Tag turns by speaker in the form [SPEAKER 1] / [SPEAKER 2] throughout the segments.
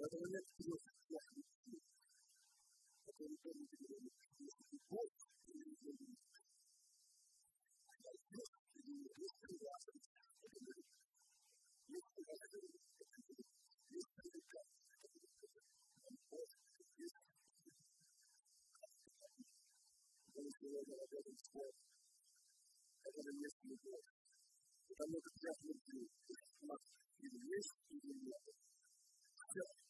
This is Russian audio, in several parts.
[SPEAKER 1] whether you. don't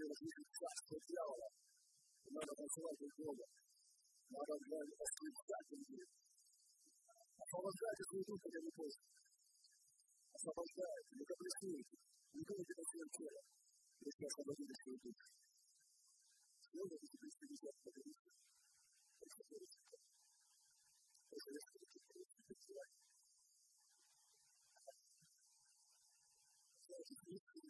[SPEAKER 1] viene la mia classe chiara, non la persona che vuole, ma la mia nicht che mi viene. La facoltà che sono tutte che mi posso. La facoltà che mi capisco, mi capisco che mi ancora, perché la facoltà che sono tutte. Io non ti capisco di questo che mi dice. Questo è il Questo è il Questo è il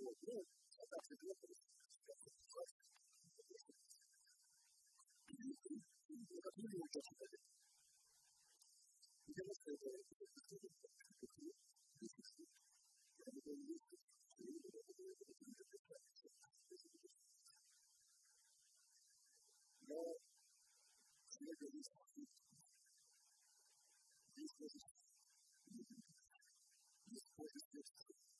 [SPEAKER 1] for him, so that's a good thing. Thank you.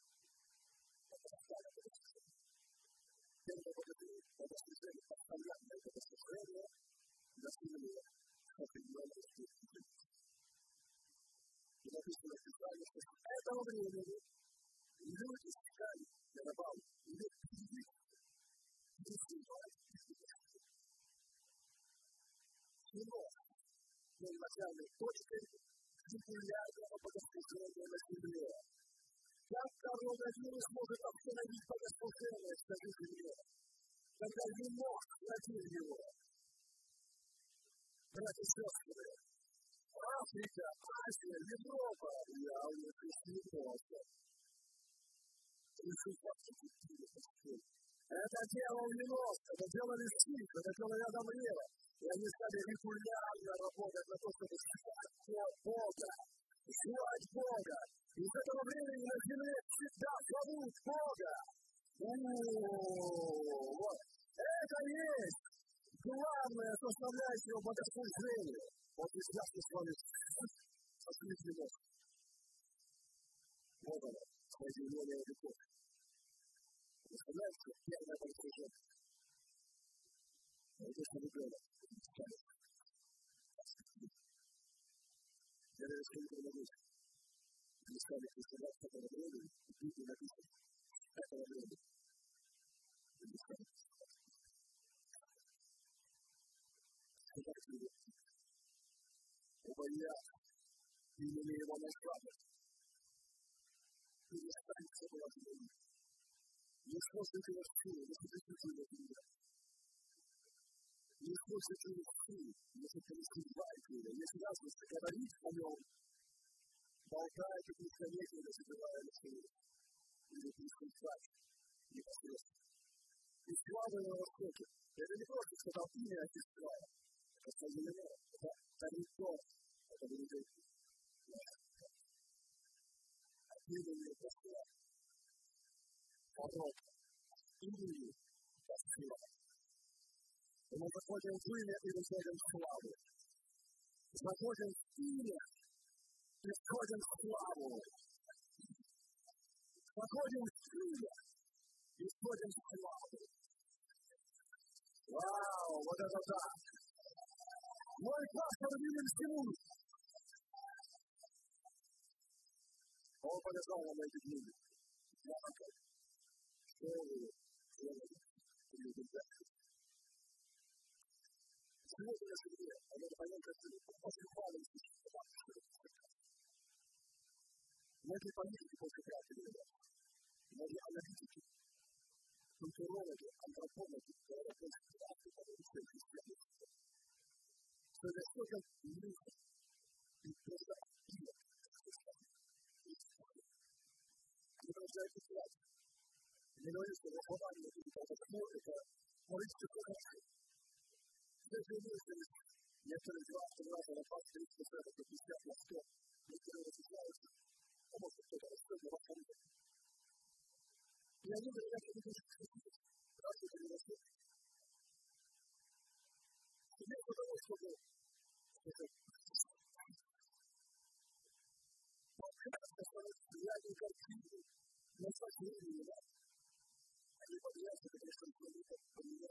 [SPEAKER 1] Não é o написано в Писании, что с этого времени люди или не снимать Кино был начальной точкой регулярного богослужения на земле. Как коронавирус может остановить богослужение, скажите мне, когда вино хранил его? Братья и сестры, Африка, Азия, Европа. Я уже присоединился. Это делал Ленос, это делали Стив, это делали Адам и Ева. И они стали регулярно работать на то, чтобы звать Бога. Звать Бога. И с этого времени на земле всегда зовут Бога. Вот. Это есть главная составляющая богослужения. Вот и сейчас мы с вами откликли Бог. Вот оно, соединение веков. Представляете, первое богослужение. Это что sabe que você vai ficar dele, o que vai ficar? Vai ficar dele. Ele sabe. Você vai ficar dele. Eu a diminuir uma o palavras. Ele está em seu coração. E se você tem a sua, você tem que eu a vida. E se você tem a sua, você tem que eu a vida. E se você tem a sua, você tem que ter a vida. болтаете бесконечно, забывая на силу. Или переступать непосредственно. И слава на востоке. Это не просто сказал имя сестра. Это соединено. Это тарифон. Это будет отделение посла. Порог. Имени посла. Мы заходим в имя и выходим в славу. Заходим в имя и входим в славу. Заходим в имя и входим в славу. Вау, вот это да! Мой пастор виден всему. Он полежал на эти книги. Я такой. Что вы делали? Или ребята? Сегодня я себе, а я понял, как ты No es états-unis sont les plus importants de di Dio, non c'è analitici, non c'è ruolo di antropologi, che ora sono studiati per le liste di cristianesimo. Se le cose di Dio, di questa attiva, di questa attiva, di questa attiva, di non essere studiati, di non essere romani, di cosa morte, che non riesce a conoscere, se si vuole essere di essere giovato, di essere giovato, di essere giovato, di essere giovato, di essere giovato, di essere giovato, di essere giovato, como si fuera esto no va a. Y ahí me da que dice, gracias a Dios. Y me acuerdo de esto que, porque las personas que ya nunca tienen, no se tienen ni nada. Hay familias que regresan con mi familia,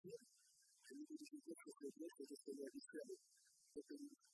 [SPEAKER 1] ¿sí? Que se regresan con que se regresan con mi familia,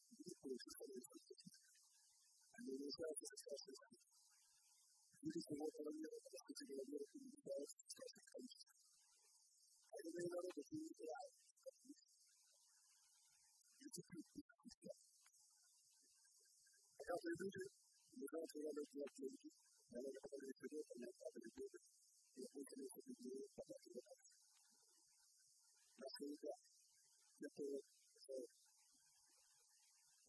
[SPEAKER 1] And. You. I don't know what to do I don't know what to do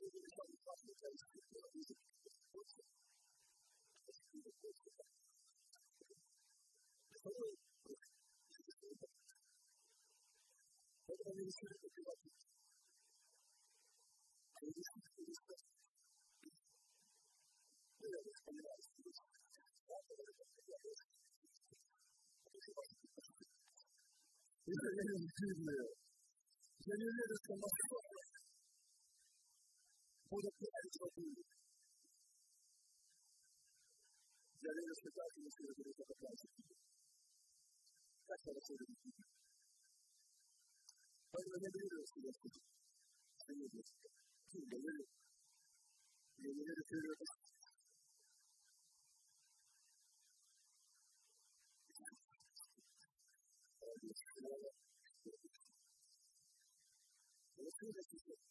[SPEAKER 1] Israel. Can you hear this from my por através do orgulho. E além da que não seja direito da casa. Essa é a coisa do filho. Mas eu lembrei da sua filha. Senhor Deus. Sim, eu lembrei. E eu lembrei da filha da Eu não sei o que é isso.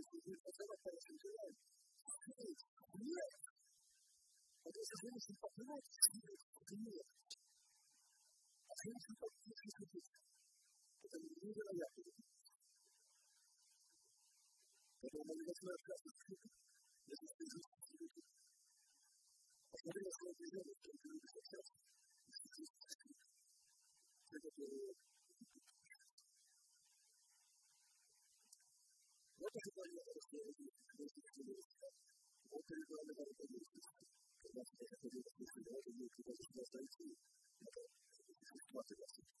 [SPEAKER 1] Это мы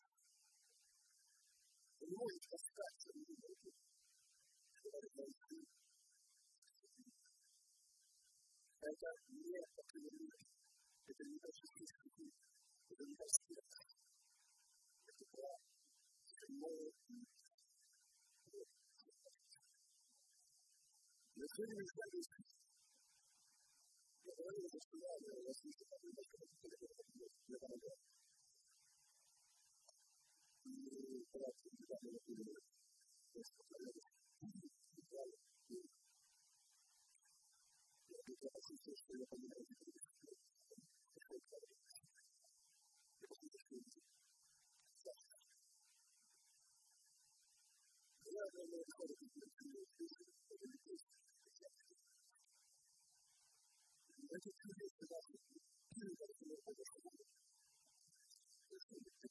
[SPEAKER 1] The noise comes back to me. And that mere community is a relationship with the relationship with the God, the more The city is that is the area of the surrounding relationship with the relationship with the relationship with the Das ist Thank you.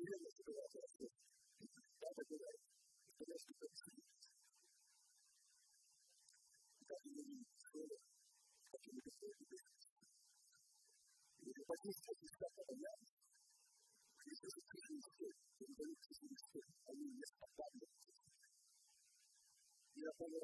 [SPEAKER 1] Я понял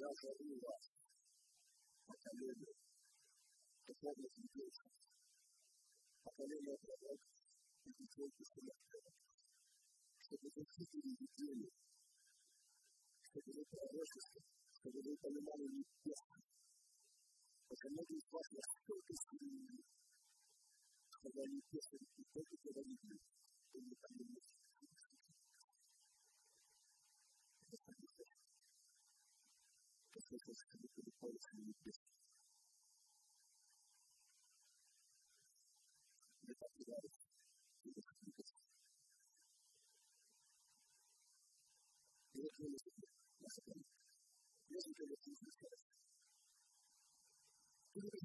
[SPEAKER 1] inayotuadhiri makalele tofauti ya makalele yatarauka kijeshi kuna tena sekretari hiki ni kigeni sekretari yote sekretari mbalimbali ni pesa kwa si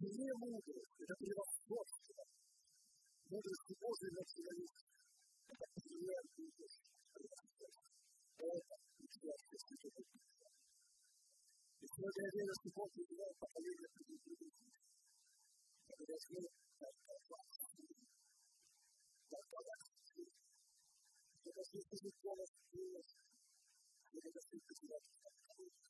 [SPEAKER 1] Mit mir wurde, ich habe ihre Vorstellung, wurde es die große Nationalität. Ich würde dir das Gebot nicht mehr parallel zu den Bedingungen. Aber das wird ein Verfahren. Das war das Ziel. Und das ist nicht so, was du willst. Aber das ist nicht so, was.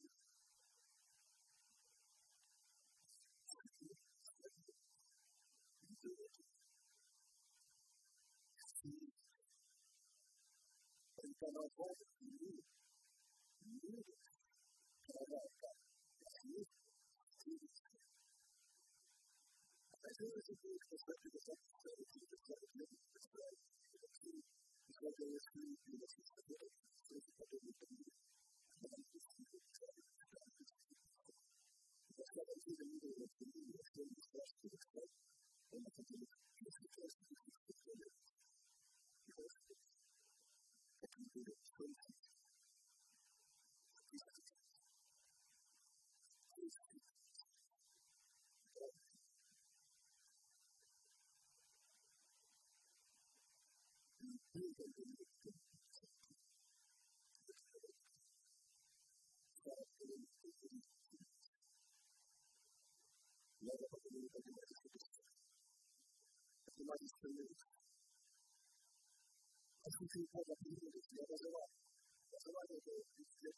[SPEAKER 1] А если вы будете сказать, что это так, 産品開発にですね、私は、私は、えっと、実、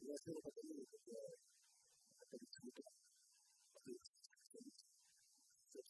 [SPEAKER 1] Я сделал такое, это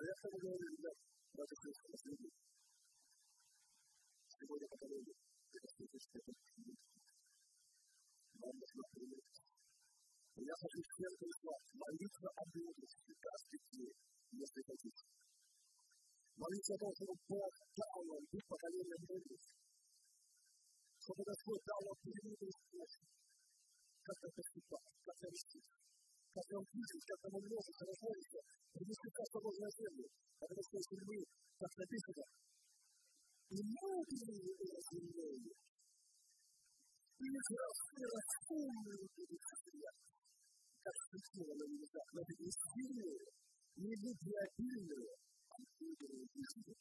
[SPEAKER 1] Что это так? Но я с тобой говорю, ребят, давайте происходит следует. Сегодня поколение, это слышишь, это нам нужно принять. Я хочу всем прислать молиться о мудрости каждый день, если хотите. Молиться о том, чтобы Бог дал нам быть поколением мудрости. Чтобы Господь дал нам премудрый способ, как это поступать, как это решить, Нам видеть, как умножить, размножиться, принести Царство Божие на землю. Потому что если мы, как написано, и мудрые разумные, разумные как светило на небесах, но это не сильные, не любвеобильные, а мудрые люди.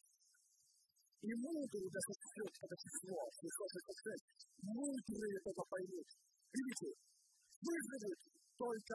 [SPEAKER 1] И мудрые даже все это число, число 66, мудрые это поймут. Видите, выживут только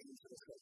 [SPEAKER 1] things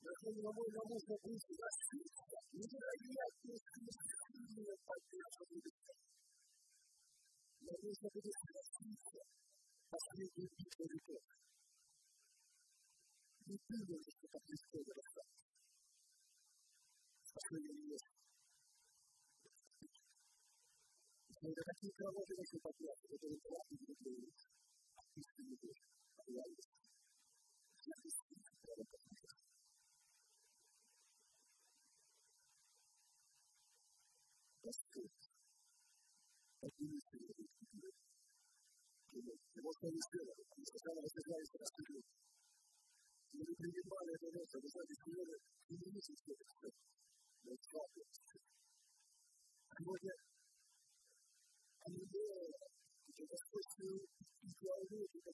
[SPEAKER 1] Yo no voy a mucho a buscar, ni la guía que es mi partido comunista. La lucha de la justicia pasa de un tipo de cosa. Mi pido es que te pise de la parte. Sabe de Dios. Pero de aquí trabajo de ese partido, de todo el trabajo de Dios. Aquí se me dice, a la luz. La justicia, pero just good. But you need to be good. Hemos conocido, empezamos a llegar a las tuyas. Y el primer padre de nosotros nos ha dicho que no nos interesa. No es fácil. Porque, a mi idea, que las cosas que yo hago, que lo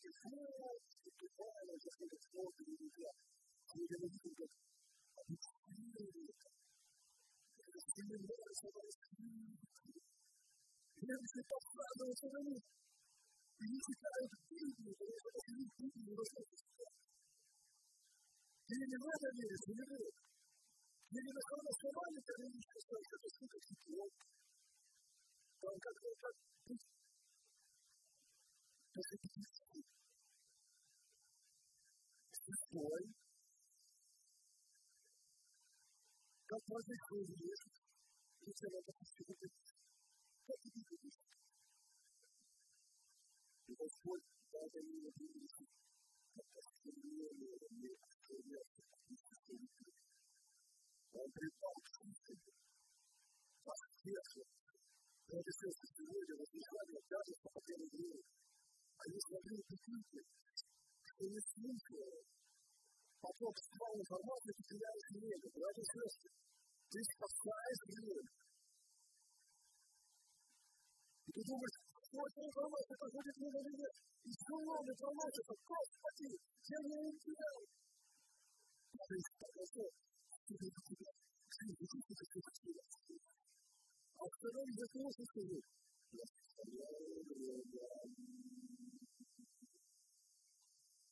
[SPEAKER 1] Mesmo que possa falar para você também. E isso está em tudo, ele está em tudo, você está. Ele não é dele, ele não é Ele não é uma semana que ele está em tudo, ele está em tudo. Então, cada um está em tudo. Você tem que ir. Se foi, capaz de correr, isso é uma das coisas que так легко вырастать. Спасение есть. Когда такие кровожи начали подняться, это не платно не будет. А и верни. Вот. Мы не принимали это в спорт или. И не читают Библию, потому что если не не в на каком основании ты веришь, что ты? И не не он все, что смогли убедить, что не ты и ты. И ты думаешь, что. И новая информация, Господи, я не утерял. А второй вопрос скажу.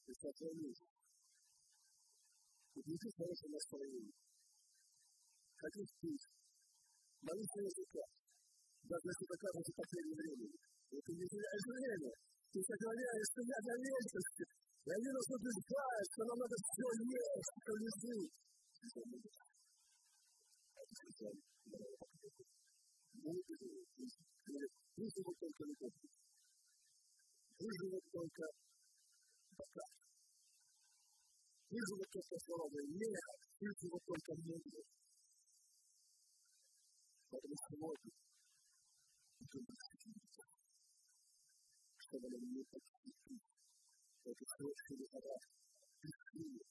[SPEAKER 1] И сохранить. Убеди хорошее настроение. Хочу спить. Молись на языках. Даже если это кажется последнее время. Это не теряешь время. Ты сохраняешь себя для вечности. И они нас убеждают, что нам надо все есть, что лежит. Выживут только любовь. Выживут только пока. Выживут только слава нет, выживут только мудрость. Поэтому сегодня чтобы нам не подступить это хороший аппарат. Пиши.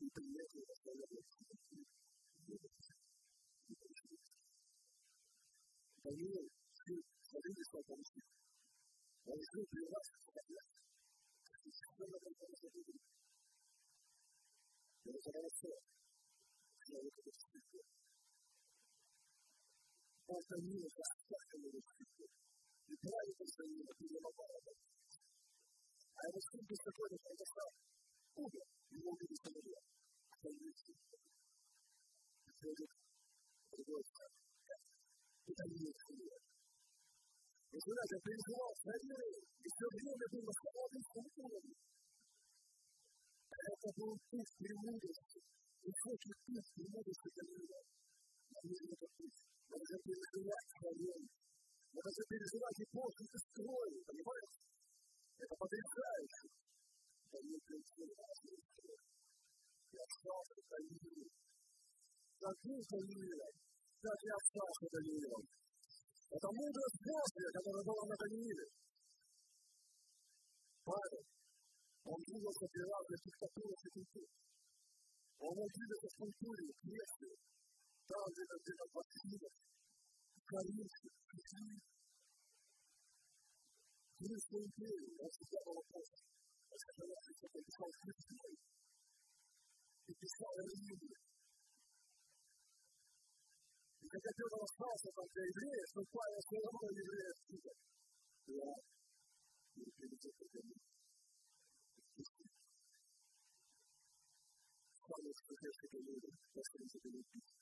[SPEAKER 1] И приехал на своем Поверь, ты смотрите, что там. Он жил при вас, и совершенно только не забудет. Это хорошо. Человек это чувствует. Как это чувствует. И правильно, что не это А его сын беспокойно произошел. Умер. Его убили самолет. Остальные все. Приходит другой человек. Это не есть самолет. Вы знаете, переживал царей, и все время был на славянском уровне. Это был путь премудрости. И хочет путь премудрости Даниила. Они это путь. Надо переживать царей. Надо переживать и после ты строил, понимаете? Это потрясающе. Даниил переживал И остался Даниил. Забыл Даниила. Так и остался Даниилом. Это мудрость Божья, которая была на Данииле. Павел, он двигался при разных диктатурах и культур. Он мог двигаться в культуре, в Греции, tal, às vezes, às vezes, a família, o carinho que você tem. Por isso que eu entendo, eu acho que é uma coisa, essa relação que eu tenho com o filho, e que só é livre. E que até Deus não faça para ter igreja, mas qual é a sua obra de igreja? Lá, no que ele está fazendo. Qual é a sua igreja? Qual é a sua igreja?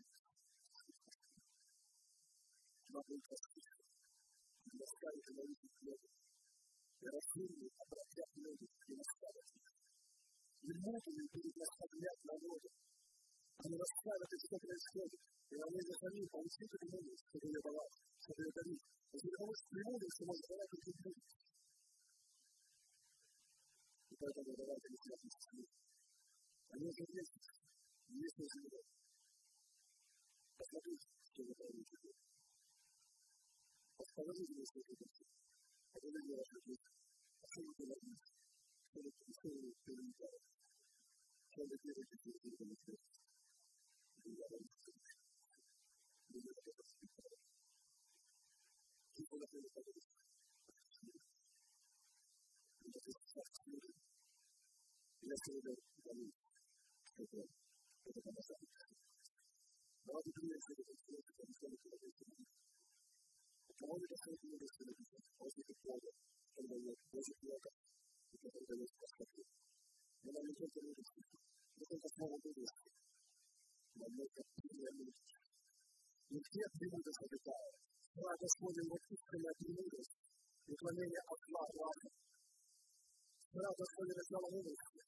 [SPEAKER 1] مضي كثير المختار الذي يتلوه برسول أبرك يحمل في مسألة للموت من كل مسألة موجودة أنا مسألة الشكل الشكل وأنا خليفة وسيد الملك سيد بلاط سيد دليل وسيد المسلمون في مجالات الدين هذا مجالات الإسلام المسلمين أنا جميل يسوع الحقيقي سيد الملك Sabemos que es difícil. Alguna de las cosas hacemos de la vida, pero que se pregunta, ¿cuál es el sentido de la vida? De la vida. De la it. Это люди. Говорите, что это все, не? После такого, когда я Божий плода, и когда я спасаю. Но нам не только мудрости, но только слово мудрости. Нам нужно премудрость. И где премудрость обитает? Когда Господень вот истинная премудрость, преклонение от зла, ладно. Когда Господень раздала мудрости,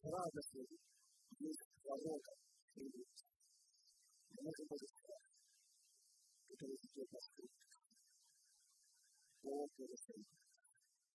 [SPEAKER 1] когда Господень есть ворота премудрости. Мы можем быть который ведет нас к all for the same.